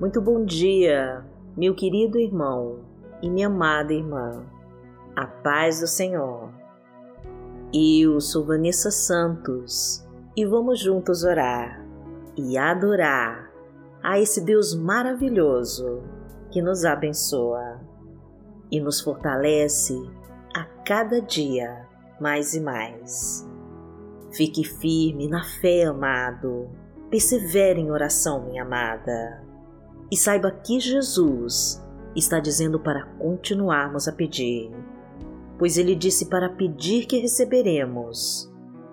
Muito bom dia, meu querido irmão e minha amada irmã. A paz do Senhor. Eu sou Vanessa Santos e vamos juntos orar e adorar a esse Deus maravilhoso que nos abençoa e nos fortalece a cada dia mais e mais. Fique firme na fé, amado. Persevere em oração, minha amada. E saiba que Jesus está dizendo para continuarmos a pedir, pois ele disse para pedir que receberemos,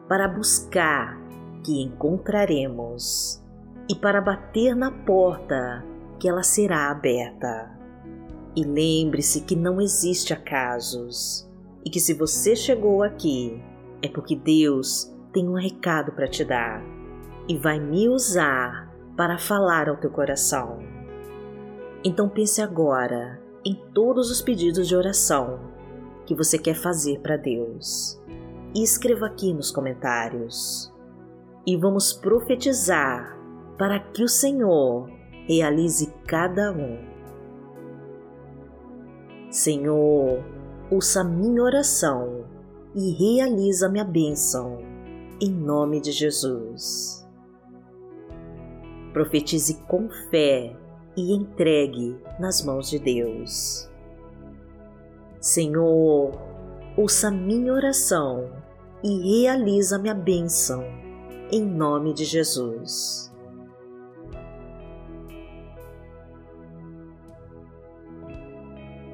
para buscar que encontraremos e para bater na porta que ela será aberta. E lembre-se que não existe acasos e que se você chegou aqui é porque Deus tem um recado para te dar e vai me usar para falar ao teu coração. Então pense agora em todos os pedidos de oração que você quer fazer para Deus e escreva aqui nos comentários. E vamos profetizar para que o Senhor realize cada um. Senhor, ouça minha oração e realiza minha bênção, em nome de Jesus. Profetize com fé e entregue nas mãos de Deus. Senhor, ouça minha oração e realiza minha bênção, em nome de Jesus.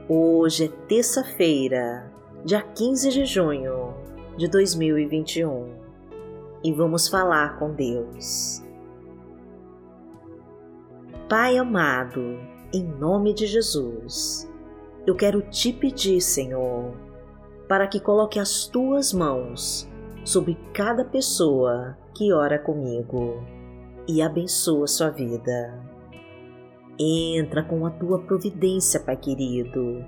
Hoje é terça-feira, dia 15 de junho de 2021 e vamos falar com Deus. Pai amado, em nome de Jesus, eu quero te pedir, Senhor, para que coloque as tuas mãos sobre cada pessoa que ora comigo e abençoa sua vida. Entra com a tua providência, Pai querido,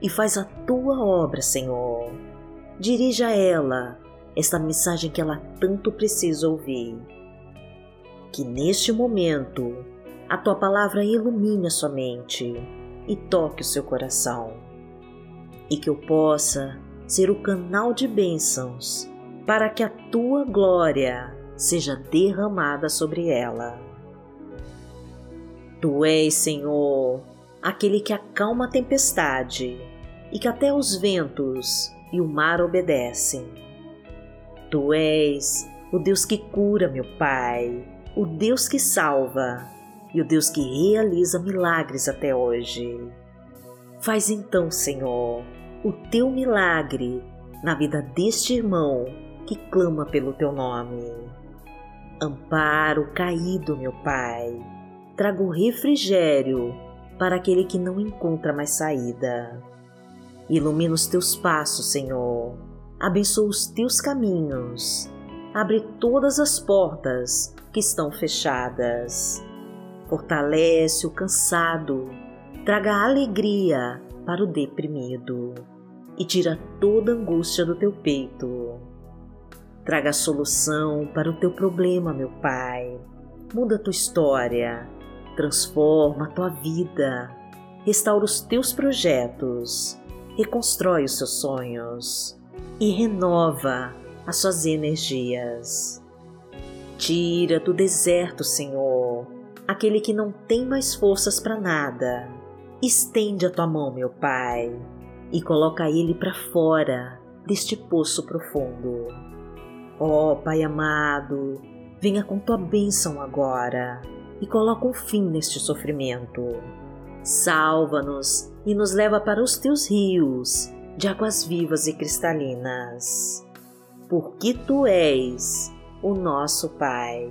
e faz a tua obra, Senhor. Dirija a ela esta mensagem que ela tanto precisa ouvir. Que neste momento a tua palavra ilumine a sua mente e toque o seu coração. E que eu possa ser o canal de bênçãos para que a tua glória seja derramada sobre ela. Tu és, Senhor, aquele que acalma a tempestade e que até os ventos e o mar obedecem. Tu és o Deus que cura, meu Pai, o Deus que salva e o Deus que realiza milagres até hoje. Faz então, Senhor, o teu milagre na vida deste irmão que clama pelo teu nome. Amparo caído, meu Pai trago refrigério para aquele que não encontra mais saída. Ilumina os teus passos, Senhor. Abençoa os teus caminhos. Abre todas as portas que estão fechadas. Fortalece o cansado. Traga alegria para o deprimido e tira toda angústia do teu peito. Traga solução para o teu problema, meu Pai. Muda a tua história transforma a tua vida, restaura os teus projetos, reconstrói os seus sonhos e renova as suas energias. Tira do deserto, Senhor, aquele que não tem mais forças para nada. Estende a tua mão, meu Pai, e coloca ele para fora deste poço profundo. Ó oh, Pai amado, venha com tua bênção agora e coloca um fim neste sofrimento. Salva-nos e nos leva para os teus rios de águas vivas e cristalinas, porque tu és o nosso Pai.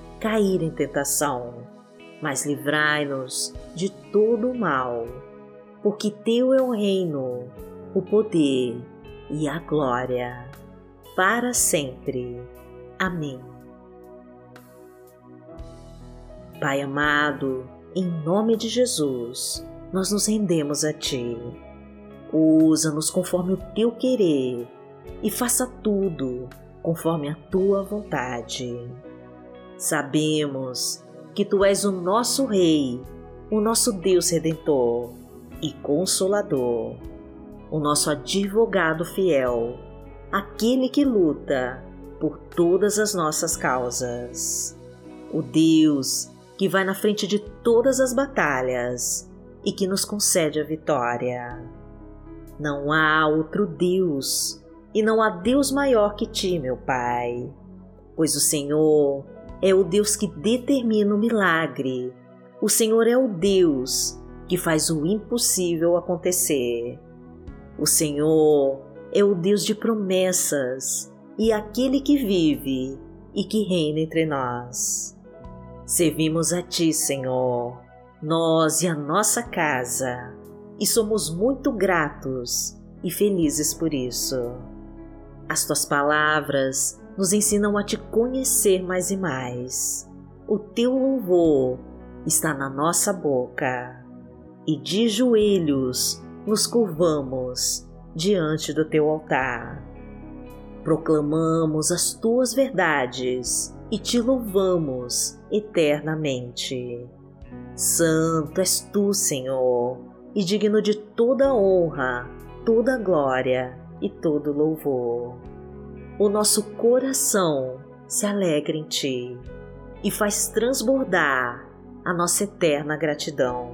cair em tentação, mas livrai-nos de todo o mal, porque Teu é o reino, o poder e a glória, para sempre. Amém. Pai amado, em nome de Jesus, nós nos rendemos a Ti. Usa-nos conforme o Teu querer e faça tudo conforme a Tua vontade. Sabemos que Tu és o nosso Rei, o nosso Deus Redentor e Consolador, o nosso advogado fiel, aquele que luta por todas as nossas causas, o Deus que vai na frente de todas as batalhas e que nos concede a vitória. Não há outro Deus e não há Deus maior que ti, meu Pai, pois o Senhor é o Deus que determina o milagre. O Senhor é o Deus que faz o impossível acontecer. O Senhor é o Deus de promessas e aquele que vive e que reina entre nós. Servimos a Ti, Senhor, nós e a nossa casa, e somos muito gratos e felizes por isso. As Tuas palavras nos ensinam a te conhecer mais e mais. O teu louvor está na nossa boca e de joelhos nos curvamos diante do teu altar. Proclamamos as tuas verdades e te louvamos eternamente. Santo és tu, Senhor, e digno de toda honra, toda glória e todo louvor o nosso coração se alegra em Ti e faz transbordar a nossa eterna gratidão.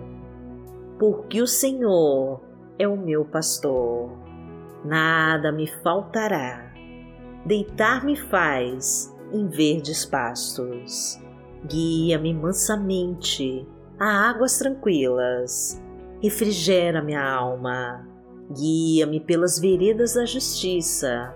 Porque o Senhor é o meu pastor, nada me faltará. Deitar-me faz em verdes pastos. Guia-me mansamente a águas tranquilas. Refrigera minha alma. Guia-me pelas veredas da justiça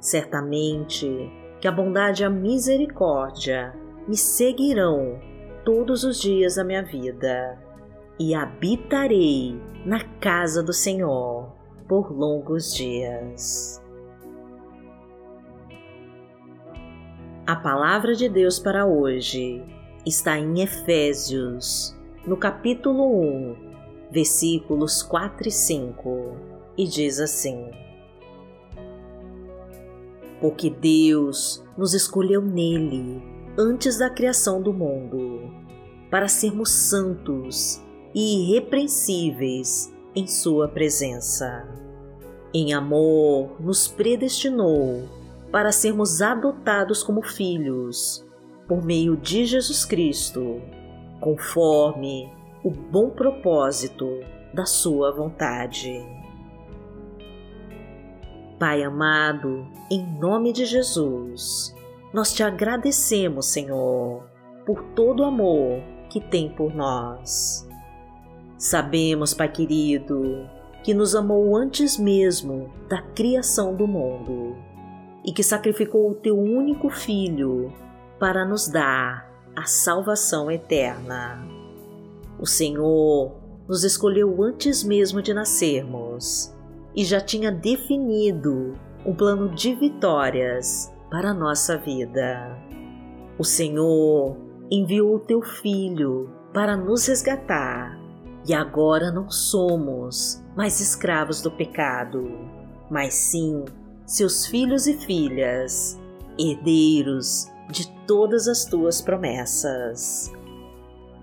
Certamente que a bondade e a misericórdia me seguirão todos os dias da minha vida e habitarei na casa do Senhor por longos dias. A palavra de Deus para hoje está em Efésios, no capítulo 1, versículos 4 e 5, e diz assim: porque Deus nos escolheu nele antes da criação do mundo, para sermos santos e irrepreensíveis em Sua presença. Em amor, nos predestinou para sermos adotados como filhos, por meio de Jesus Cristo, conforme o bom propósito da Sua vontade. Pai amado, em nome de Jesus, nós te agradecemos, Senhor, por todo o amor que tem por nós. Sabemos, Pai querido, que nos amou antes mesmo da criação do mundo e que sacrificou o teu único filho para nos dar a salvação eterna. O Senhor nos escolheu antes mesmo de nascermos e já tinha definido um plano de vitórias para a nossa vida. O Senhor enviou o teu filho para nos resgatar e agora não somos mais escravos do pecado, mas sim seus filhos e filhas, herdeiros de todas as tuas promessas.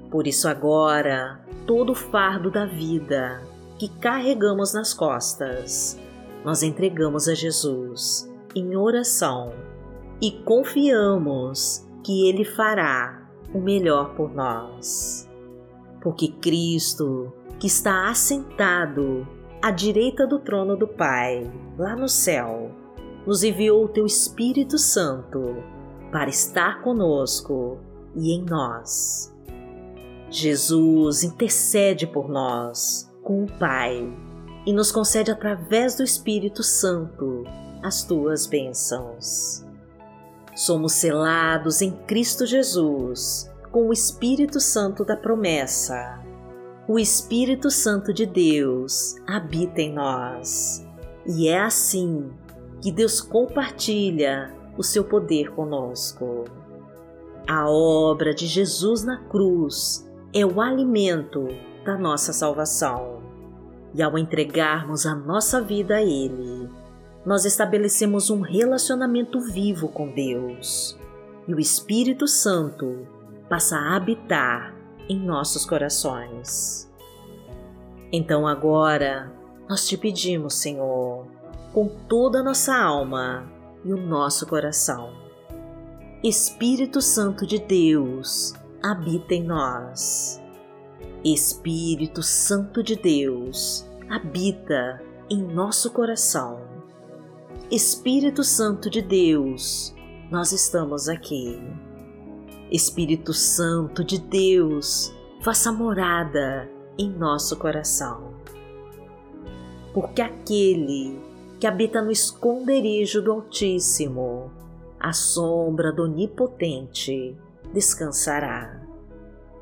Por isso, agora, todo o fardo da vida que carregamos nas costas, nós entregamos a Jesus em oração e confiamos que Ele fará o melhor por nós. porque Cristo, que está assentado à direita do trono do Pai, lá no céu, nos enviou o teu Espírito Santo para estar conosco e em nós. Jesus intercede por nós com o Pai e nos concede através do Espírito Santo as tuas bênçãos. Somos selados em Cristo Jesus com o Espírito Santo da promessa. O Espírito Santo de Deus habita em nós e é assim que Deus compartilha o seu poder conosco. A obra de Jesus na cruz é o alimento da nossa salvação. E ao entregarmos a nossa vida a Ele, nós estabelecemos um relacionamento vivo com Deus. E o Espírito Santo passa a habitar em nossos corações. Então agora nós te pedimos, Senhor, com toda a nossa alma e o nosso coração. Espírito Santo de Deus, habita em nós. Espírito Santo de Deus, habita em nosso coração. Espírito Santo de Deus, nós estamos aqui. Espírito Santo de Deus, faça morada em nosso coração. Porque aquele que habita no esconderijo do Altíssimo, a sombra do Onipotente, descansará.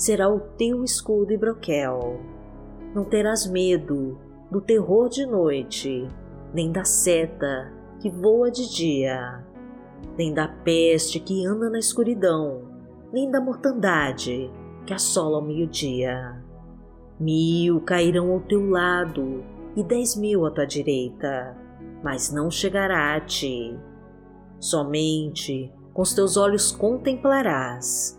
será o teu escudo e broquel. Não terás medo do terror de noite, nem da seta que voa de dia, nem da peste que anda na escuridão, nem da mortandade que assola ao meio-dia. Mil cairão ao teu lado e dez mil à tua direita, mas não chegará a ti. Somente com os teus olhos contemplarás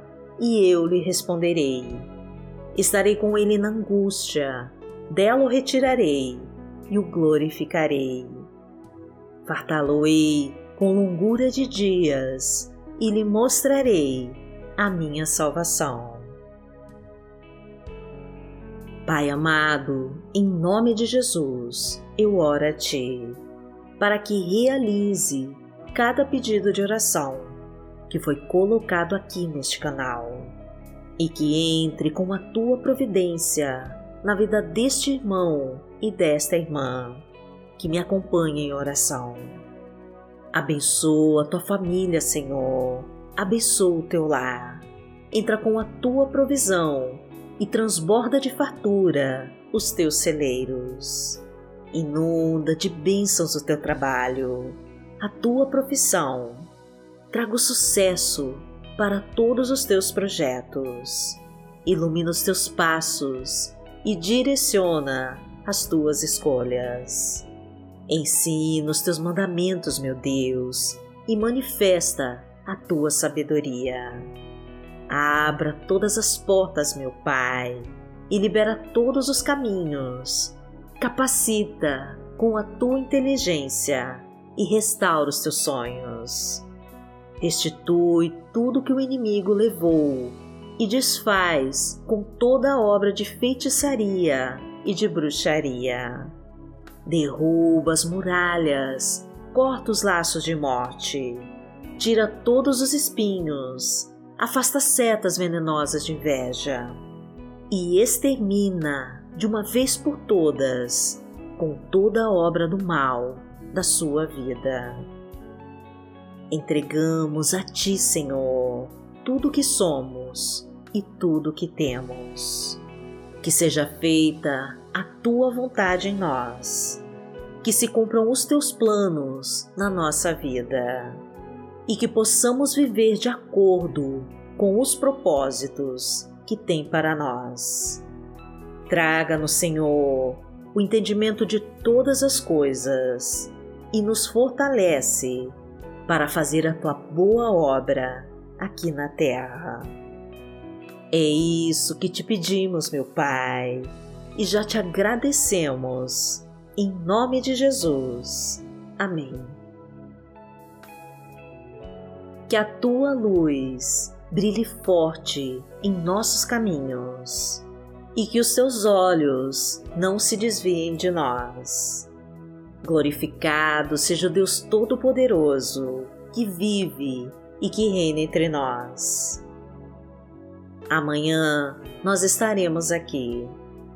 e eu lhe responderei. Estarei com ele na angústia, dela o retirarei e o glorificarei. Fartá-lo-ei com longura de dias e lhe mostrarei a minha salvação. Pai amado, em nome de Jesus, eu oro a Ti, para que realize cada pedido de oração que foi colocado aqui neste canal e que entre com a tua providência na vida deste irmão e desta irmã que me acompanha em oração. Abençoa a tua família, Senhor. Abençoa o teu lar. Entra com a tua provisão e transborda de fartura os teus celeiros. Inunda de bênçãos o teu trabalho, a tua profissão traga o sucesso para todos os teus projetos. Ilumina os teus passos e direciona as tuas escolhas. Ensina os teus mandamentos, meu Deus, e manifesta a tua sabedoria. Abra todas as portas, meu Pai, e libera todos os caminhos. Capacita com a tua inteligência e restaura os teus sonhos. Restitui tudo que o inimigo levou e desfaz com toda a obra de feitiçaria e de bruxaria. Derruba as muralhas, corta os laços de morte, tira todos os espinhos, afasta setas venenosas de inveja e extermina de uma vez por todas com toda a obra do mal da sua vida. Entregamos a Ti, Senhor, tudo o que somos e tudo o que temos. Que seja feita a Tua vontade em nós, que se cumpram os Teus planos na nossa vida e que possamos viver de acordo com os propósitos que tem para nós. Traga-nos, Senhor, o entendimento de todas as coisas e nos fortalece para fazer a tua boa obra aqui na terra. É isso que te pedimos, meu Pai, e já te agradecemos. Em nome de Jesus. Amém. Que a tua luz brilhe forte em nossos caminhos e que os teus olhos não se desviem de nós. Glorificado seja o Deus Todo-Poderoso que vive e que reina entre nós. Amanhã nós estaremos aqui,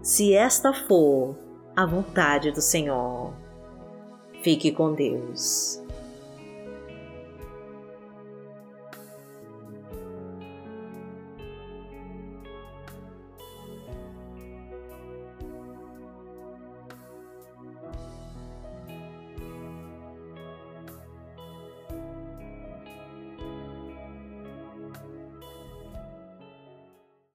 se esta for a vontade do Senhor. Fique com Deus.